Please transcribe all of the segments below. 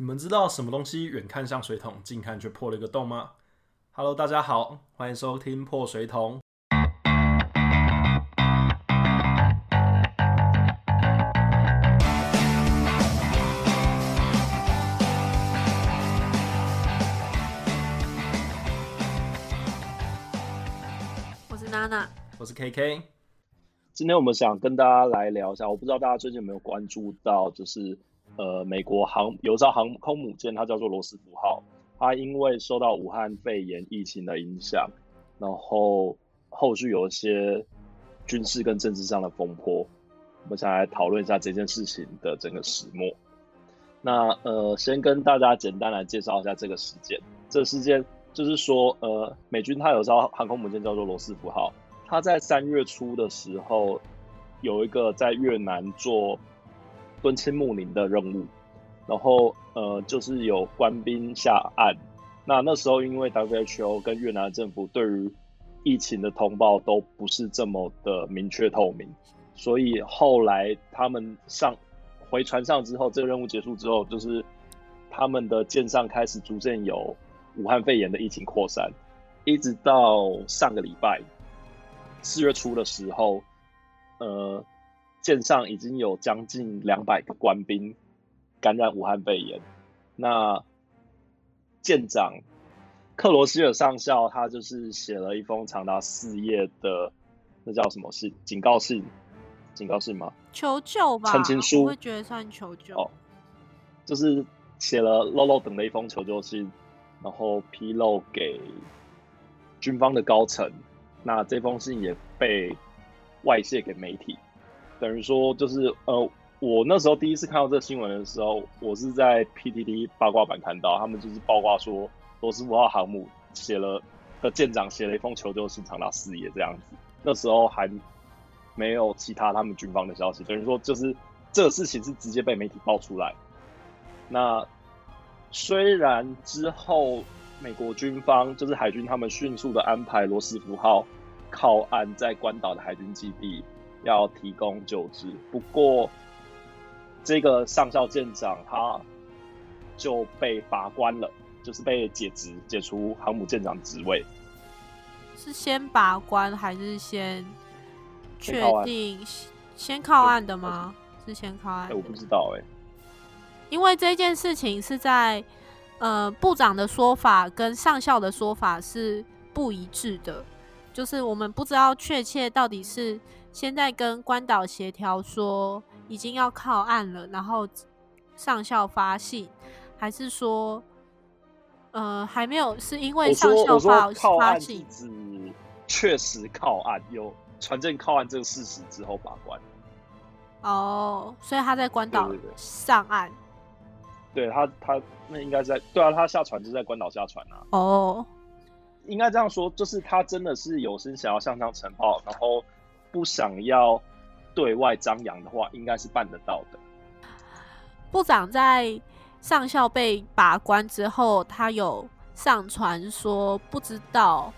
你们知道什么东西远看像水桶，近看却破了一个洞吗？Hello，大家好，欢迎收听破水桶。我是娜娜，我是 KK。今天我们想跟大家来聊一下，我不知道大家最近有没有关注到，就是呃，美国航有艘航空母舰，它叫做罗斯福号，它因为受到武汉肺炎疫情的影响，然后后续有一些军事跟政治上的风波，我们想来讨论一下这件事情的整个始末。那呃，先跟大家简单来介绍一下这个事件。这事件就是说，呃，美军它有艘航空母舰叫做罗斯福号。它在三月初的时候，有一个在越南做敦亲睦邻的任务，然后呃，就是有官兵下岸。那那时候因为 WHO 跟越南政府对于疫情的通报都不是这么的明确透明，所以后来他们上回船上之后，这个任务结束之后，就是他们的舰上开始逐渐有武汉肺炎的疫情扩散，一直到上个礼拜。四月初的时候，呃，舰上已经有将近两百个官兵感染武汉肺炎。那舰长克罗希尔上校他就是写了一封长达四页的，那叫什么信？警告信？警告信吗？求救吧？澄清书？会觉得算求救？哦，就是写了漏漏等的一封求救信，然后披露给军方的高层。那这封信也被外泄给媒体，等于说就是呃，我那时候第一次看到这个新闻的时候，我是在 PTT 八卦版看到，他们就是八卦说罗斯福号航母写了的舰长写了一封求救信，长达四页这样子。那时候还没有其他他们军方的消息，等于说就是这个事情是直接被媒体爆出来。那虽然之后。美国军方就是海军，他们迅速的安排罗斯福号靠岸在关岛的海军基地，要提供救治。不过，这个上校舰长他就被拔关了，就是被解职，解除航母舰长职位。是先拔关还是先确定先靠岸的吗？是先靠岸？我不知道哎，因为这件事情是在。呃，部长的说法跟上校的说法是不一致的，就是我们不知道确切到底是现在跟关岛协调说已经要靠岸了，然后上校发信，还是说呃还没有？是因为上校发发信，指确实靠岸，有船舰靠岸这个事实之后把关。哦，所以他在关岛上岸。对他，他那应该在对啊，他下船就在关岛下船啊。哦，应该这样说，就是他真的是有心想要向上呈报，然后不想要对外张扬的话，应该是办得到的。部长在上校被把关之后，他有上传说，不知道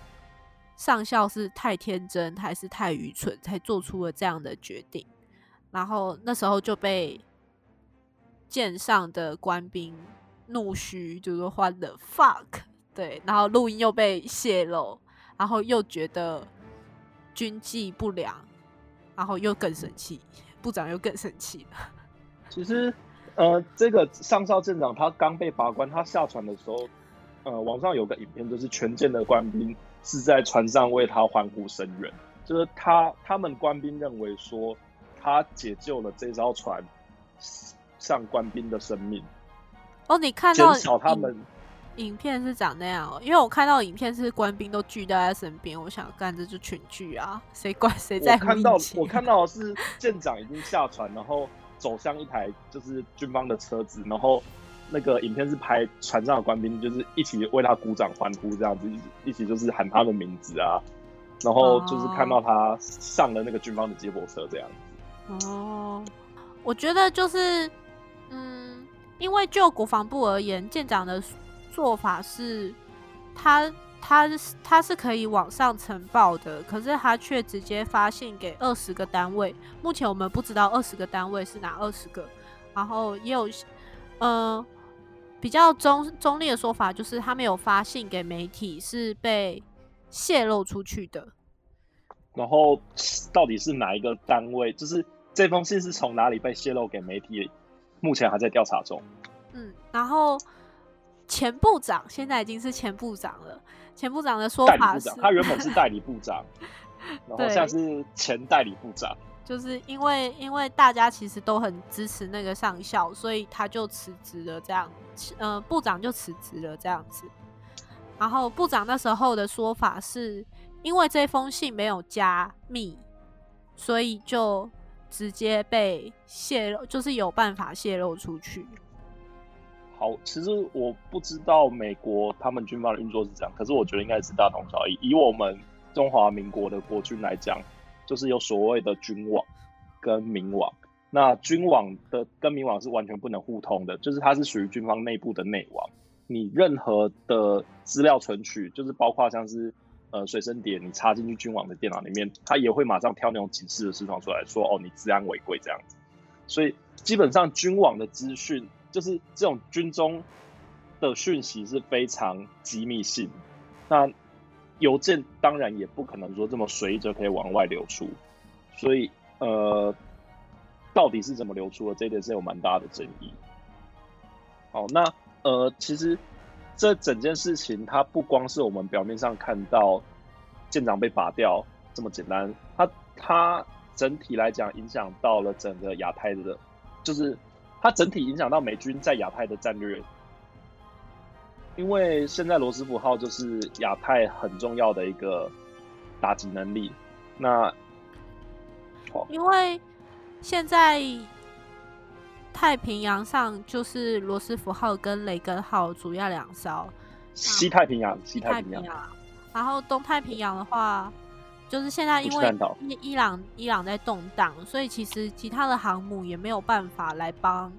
上校是太天真还是太愚蠢，才做出了这样的决定。然后那时候就被。舰上的官兵怒嘘，就说换了 fuck，对，然后录音又被泄露，然后又觉得军纪不良，然后又更生气，部长又更生气了。其实，呃，这个上校舰长他刚被拔关，他下船的时候，呃，网上有个影片，就是全舰的官兵是在船上为他欢呼声援，就是他他们官兵认为说他解救了这艘船。上官兵的生命哦，你看到他们影片是长那样哦，因为我看到影片是官兵都聚在他身边，我想干这就群聚啊，谁管谁在？我看到 我看到的是舰长已经下船，然后走向一台就是军方的车子，然后那个影片是拍船上的官兵，就是一起为他鼓掌欢呼这样子，一起就是喊他的名字啊，然后就是看到他上了那个军方的接驳车这样子。哦，我觉得就是。嗯，因为就国防部而言，舰长的做法是，他他他是可以网上呈报的，可是他却直接发信给二十个单位。目前我们不知道二十个单位是哪二十个，然后也有，嗯，比较中中立的说法就是，他没有发信给媒体，是被泄露出去的。然后到底是哪一个单位？就是这封信是从哪里被泄露给媒体？目前还在调查中。嗯，然后前部长现在已经是前部长了。前部长的说法是，他原本是代理部长，然后现在是前代理部长。就是因为因为大家其实都很支持那个上校，所以他就辞职了。这样，呃，部长就辞职了这样子。然后部长那时候的说法是，因为这封信没有加密，所以就直接被泄露，就是有办法泄露出去。好，其实我不知道美国他们军方的运作是这样，可是我觉得应该是大同小异。以我们中华民国的国军来讲。就是有所谓的军网跟民网，那军网的跟民网是完全不能互通的，就是它是属于军方内部的内网。你任何的资料存取，就是包括像是呃随身碟，你插进去军网的电脑里面，它也会马上跳那种警示的视窗出来说，哦，你治安违规这样子。所以基本上军网的资讯，就是这种军中的讯息是非常机密性。那邮件当然也不可能说这么随意就可以往外流出，所以呃，到底是怎么流出的，这一点是有蛮大的争议。好，那呃，其实这整件事情，它不光是我们表面上看到舰长被拔掉这么简单，它它整体来讲影响到了整个亚太的，就是它整体影响到美军在亚太的战略。因为现在罗斯福号就是亚太很重要的一个打击能力。那因为现在太平洋上就是罗斯福号跟雷根号主要两艘，西太平洋，西太平洋。然后东太平洋的话，就是现在因为伊伊朗伊朗在动荡，所以其实其他的航母也没有办法来帮。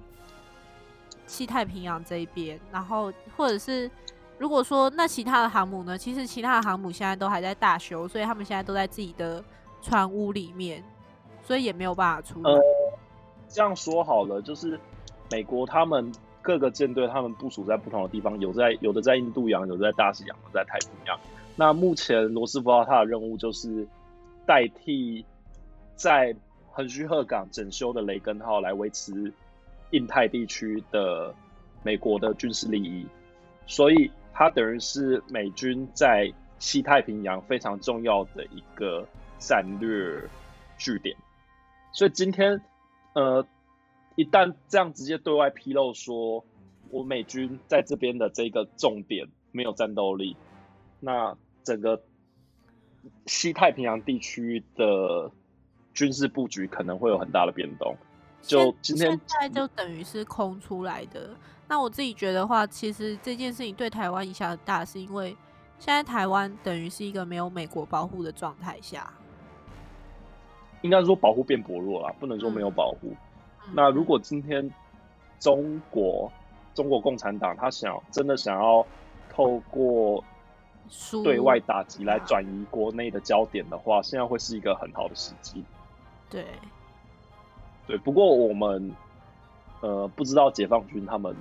西太平洋这一边，然后或者是如果说那其他的航母呢？其实其他的航母现在都还在大修，所以他们现在都在自己的船坞里面，所以也没有办法出。呃，这样说好了，就是美国他们各个舰队，他们部署在不同的地方，有在有的在印度洋，有的在大西洋，有在太平洋。那目前罗斯福号它的任务就是代替在横须贺港整修的雷根号来维持。印太地区的美国的军事利益，所以它等于是美军在西太平洋非常重要的一个战略据点。所以今天，呃，一旦这样直接对外披露说，我美军在这边的这个重点没有战斗力，那整个西太平洋地区的军事布局可能会有很大的变动。就今天，现在就等于是空出来的。那我自己觉得话，其实这件事情对台湾影响很大，是因为现在台湾等于是一个没有美国保护的状态下。应该说保护变薄弱了，不能说没有保护。那如果今天中国中国共产党他想真的想要透过对外打击来转移国内的焦点的话，现在会是一个很好的时机。对。对，不过我们呃不知道解放军他们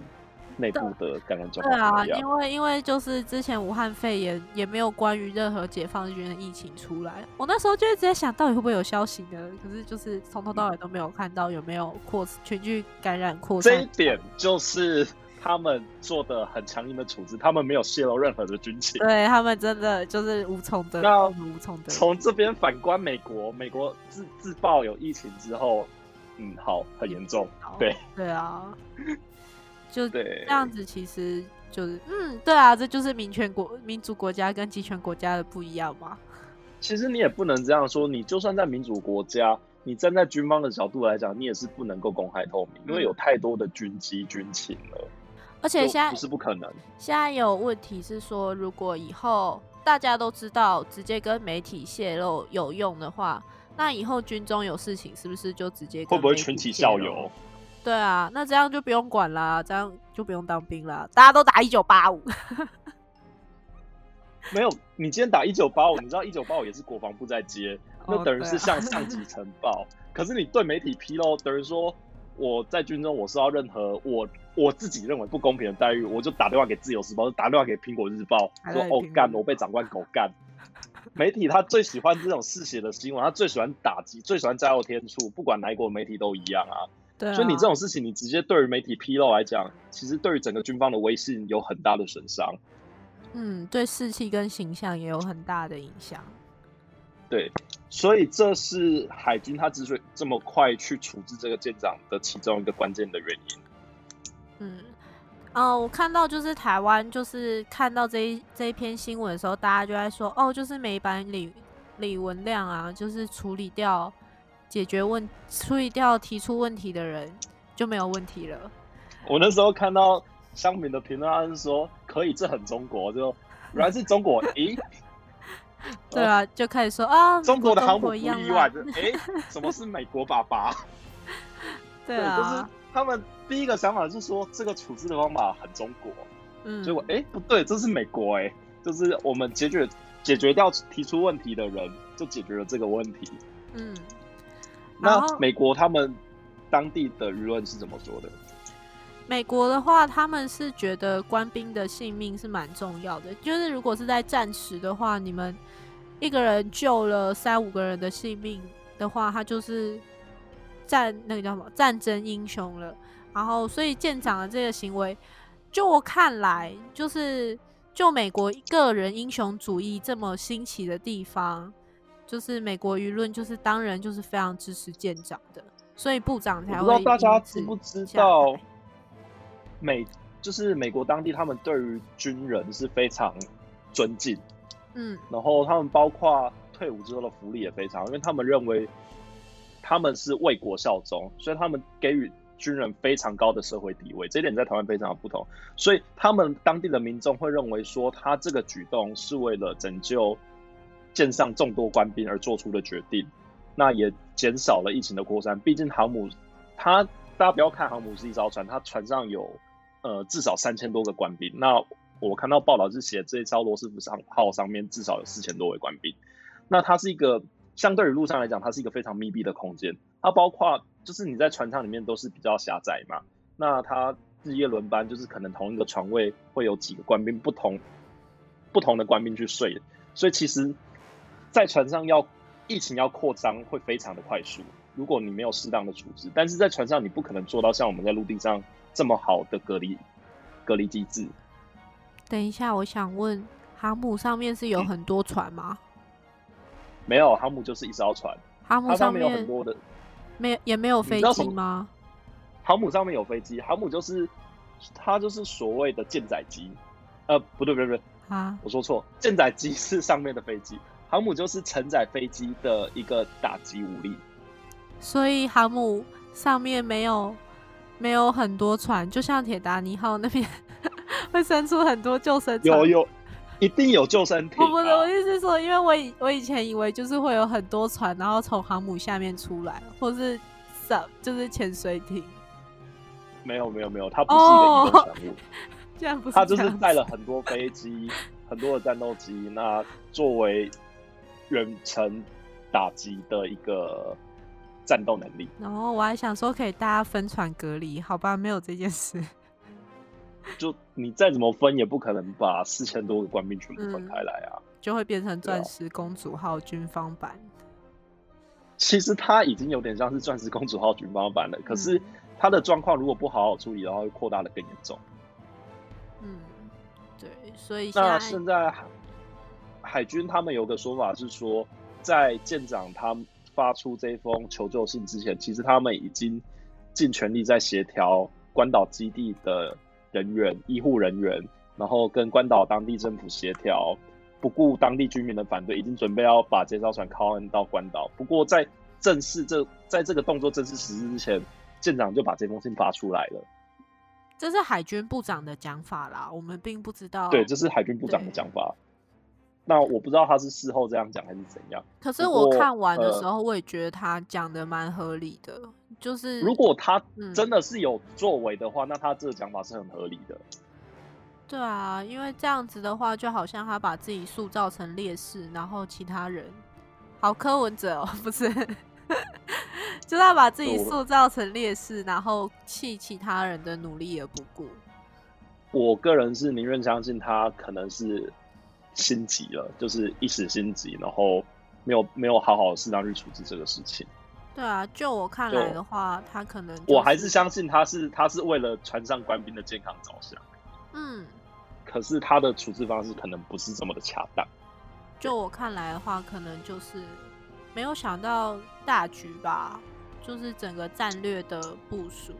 内部的感染状况。对啊，因为因为就是之前武汉肺炎也没有关于任何解放军的疫情出来，我那时候就一直在想到底会不会有消息呢？可是就是从头到尾都没有看到有没有扩全剧感染扩散。这一点就是他们做的很强硬的处置，他们没有泄露任何的军情。对他们真的就是无从的，那无从的。从这边反观美国，美国自自爆有疫情之后。嗯，好，很严重，对，对啊，就这样子，其实就是，嗯，对啊，这就是民权国、民主国家跟集权国家的不一样嘛。其实你也不能这样说，你就算在民主国家，你站在军方的角度来讲，你也是不能够公开透明，因为有太多的军机、军情了。而且现在不是不可能，现在有问题是说，如果以后大家都知道，直接跟媒体泄露有用的话。那以后军中有事情，是不是就直接会不会群起效尤？对啊，那这样就不用管啦，这样就不用当兵啦，大家都打一九八五。没有，你今天打一九八五，你知道一九八五也是国防部在接，那等于是向 上级呈报。可是你对媒体披露，等于说我在军中我收到任何我我自己认为不公平的待遇，我就打电话给自由时报，就打电话给苹果日报，说哦干，我被长官狗干。媒体他最喜欢这种嗜血的新闻，他最喜欢打击，最喜欢加油添醋，不管哪一国媒体都一样啊。对，所以你这种事情，你直接对于媒体披露来讲，其实对于整个军方的威信有很大的损伤。嗯，对士气跟形象也有很大的影响。对，所以这是海军他之所以这么快去处置这个舰长的其中一个关键的原因。嗯，哦，我看到就是台湾，就是看到这一这一篇新闻的时候，大家就在说，哦，就是美版李李文亮啊，就是处理掉解决问处理掉提出问题的人就没有问题了。我那时候看到香民的评论，他是说可以，这很中国，就 原来是中国，咦？对啊，就开始说啊，中国的航母不意外，哎，什么是美国爸爸？对啊，就是他们第一个想法是说这个处置的方法很中国，嗯，结果哎不对，这是美国哎，就是我们解决解决掉提出问题的人，就解决了这个问题。嗯，那美国他们当地的舆论是怎么说的？美国的话，他们是觉得官兵的性命是蛮重要的。就是如果是在战时的话，你们一个人救了三五个人的性命的话，他就是战那个叫什么战争英雄了。然后，所以舰长的这个行为，就我看来，就是就美国个人英雄主义这么兴起的地方，就是美国舆论就是当然就是非常支持舰长的，所以部长才会。不知道大家知不知道？美就是美国当地，他们对于军人是非常尊敬，嗯，然后他们包括退伍之后的福利也非常，因为他们认为他们是为国效忠，所以他们给予军人非常高的社会地位，这一点在台湾非常的不同，所以他们当地的民众会认为说，他这个举动是为了拯救舰上众多官兵而做出的决定，那也减少了疫情的扩散，毕竟航母，它大家不要看航母是一艘船，它船上有。呃，至少三千多个官兵。那我看到报道是写这一艘罗斯福上号上面至少有四千多位官兵。那它是一个相对于路上来讲，它是一个非常密闭的空间。它包括就是你在船舱里面都是比较狭窄嘛。那它日夜轮班，就是可能同一个床位会有几个官兵不同不同的官兵去睡。所以其实，在船上要疫情要扩张会非常的快速。如果你没有适当的处置，但是在船上你不可能做到像我们在陆地上。这么好的隔离隔离机制？等一下，我想问，航母上面是有很多船吗？没有，航母就是一艘船。航母上面有很多的，没也没有飞机吗？航母上面有飞机，航母就是它就是所谓的舰载机。呃，不对不对不对啊，我说错，舰载机是上面的飞机，航母就是承载飞机的一个打击武力。所以航母上面没有。没有很多船，就像铁达尼号那边 会伸出很多救生有有，一定有救生艇。我不是，我意思是说，因为我以我以前以为就是会有很多船，然后从航母下面出来，或是什就是潜水艇。没有没有没有，它不是一个移动船务，这样不是？它就是带了很多飞机，很多的战斗机，那作为远程打击的一个。战斗能力，然后我还想说可以大家分船隔离，好吧，没有这件事。就你再怎么分，也不可能把四千多个官兵全部分开来啊，就会变成钻石公主号军方版。其实它已经有点像是钻石公主号军方版了，可是它的状况如果不好好处理的话，会扩大的更严重。嗯，对，所以那现在海军他们有个说法是说，在舰长他。发出这封求救信之前，其实他们已经尽全力在协调关岛基地的人员、医护人员，然后跟关岛当地政府协调，不顾当地居民的反对，已经准备要把这艘船靠岸到关岛。不过在正式这在这个动作正式实施之前，舰长就把这封信发出来了。这是海军部长的讲法啦，我们并不知道。对，这是海军部长的讲法。那我不知道他是事后这样讲还是怎样。可是我看完的时候，我也觉得他讲的蛮合理的。就是如果他真的是有作为的话，那他这个讲法是很合理的。对啊，因为这样子的话，就好像他把自己塑造成劣势，然后其他人好柯文哲哦，不是，就是他把自己塑造成劣势，然后弃其他人的努力而不顾。我个人是宁愿相信他可能是心急了，就是一时心急，然后没有没有好好适当去处置这个事情。对啊，就我看来的话，他可能、我还是相信他是他是为了船上官兵的健康着想，嗯，可是他的处置方式可能不是这么的恰当。就我看来的话，可能就是没有想到大局吧，就是整个战略的部署。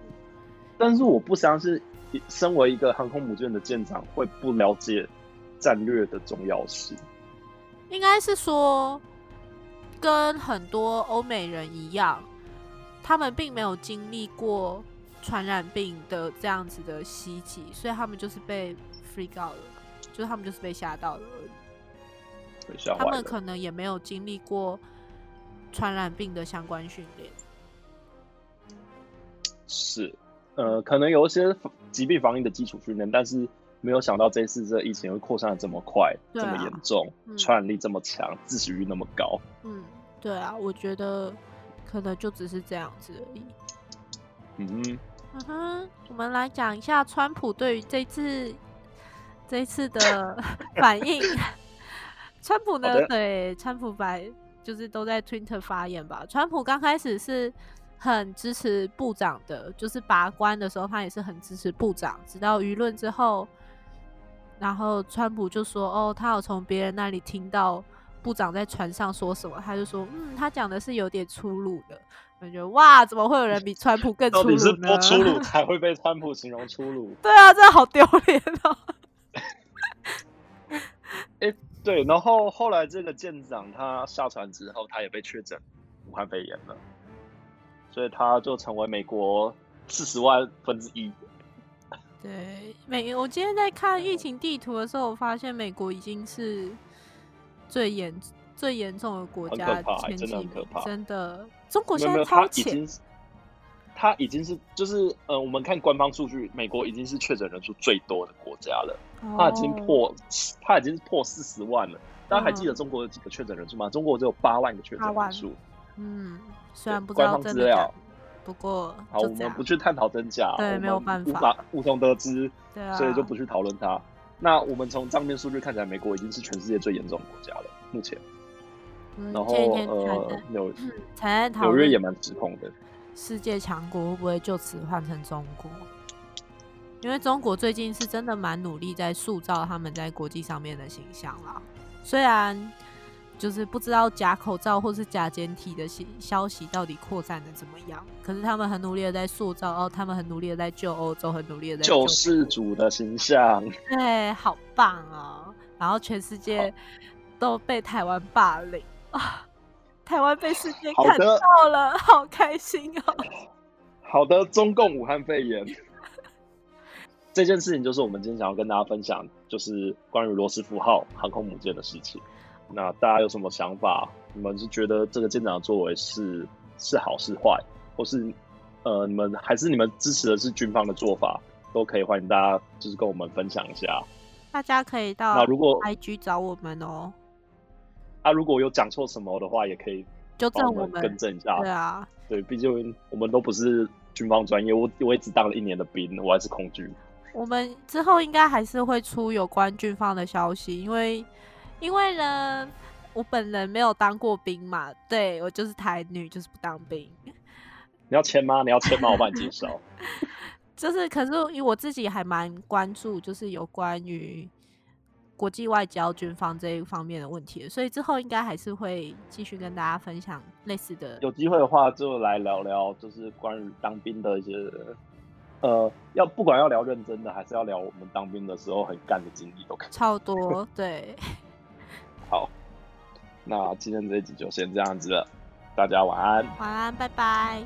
但是我不相信，身为一个航空母舰的舰长会不了解战略的重要性。应该是说，跟很多欧美人一样，他们并没有经历过传染病的这样子的袭击，所以他们就是被 freak out 了，就是他们就是被吓到了而已。他们可能也没有经历过传染病的相关训练。是，呃，可能有一些疾病防疫的基础训练，但是没有想到这次这疫情会扩散的这么快、这么严重，嗯传染力这么强，致死率那么高。嗯，对啊，我觉得可能就只是这样子而已。嗯哼，嗯哼，我们来讲一下川普对于这次这次的 反应。川普呢对川普白就是都在 Twitter 发言吧。川普刚开始是很支持部长的，就是拔关的时候，他也是很支持部长。直到舆论之后，然后川普就说：“哦，他有从别人那里听到部长在船上说什么。”他就说：“嗯，他讲的是有点粗鲁的。”我觉得哇，怎么会有人比川普更粗鲁呢？多粗鲁 才会被川普形容粗鲁？对啊，真的好丢脸哦。对，然后后来这个舰长他下船之后，他也被确诊武汉肺炎了，所以他就成为美国四十万分之一。对，美我今天在看疫情地图的时候，我发现美国已经是最严最严重的国很家可怕真的前几名，很可怕真的。中国现在超前他已经是就是呃，我们看官方数据，美国已经是确诊人数最多的国家了，他已经哦破他已经是破四十万了。大家还记得嗯中国有几个确诊人数吗？中国只有八万个确诊人数。嗯，虽然不知官道真的，不过好，我们不。去探讨真假，对没有办法无法无从得知，对啊，所以就不去讨论它。那我们从账面数据看起来，美国已经是全世界最严重的国家了，目前。嗯。然后纽约也蛮指控的。世界强国会不会就此换成中国？因为中国最近是真的蛮努力在塑造他们在国际上面的形象啦。虽然就是不知道假口罩或是假简体的消消息到底扩散的怎么样，可是他们很努力的在塑造，哦，他们很努力的在救欧洲，很努力的在救世主的形象，对，好棒哦！然后全世界都被台湾霸凌啊，台湾被世界看到了，好开心哦！好的，中共武汉肺炎 这件事情，就是我们今天想要跟大家分享，就是关于罗斯福号航空母舰的事情。那大家有什么想法？你们是觉得这个舰长的作为是是好是坏，或是呃，你们还是你们支持的是军方的做法，都可以欢迎大家就是跟我们分享一下。大家可以到那如果 IG 找我们哦，啊，如果有讲错什么的话，也可以纠正我们。更正一下。对啊，对，毕竟我们都不是军方专业，我我也只当了一年的兵，我还是空军。我们之后应该还是会出有关军方的消息，因为因为呢，我本人没有当过兵嘛，对我就是台女，就是不当兵。你要签吗？你要签吗？我帮你介绍。就是，可是因为我自己还蛮关注，就是有关于国际外交、军方这一方面的问题的，所以之后应该还是会继续跟大家分享类似的。有机会的话，就来聊聊，就是关于当兵的一些，呃，要不管要聊认真的，还是要聊我们当兵的时候很干的经历，都可以。超多，对，好，那今天这一集就先这样子了，大家晚安。晚安，拜拜。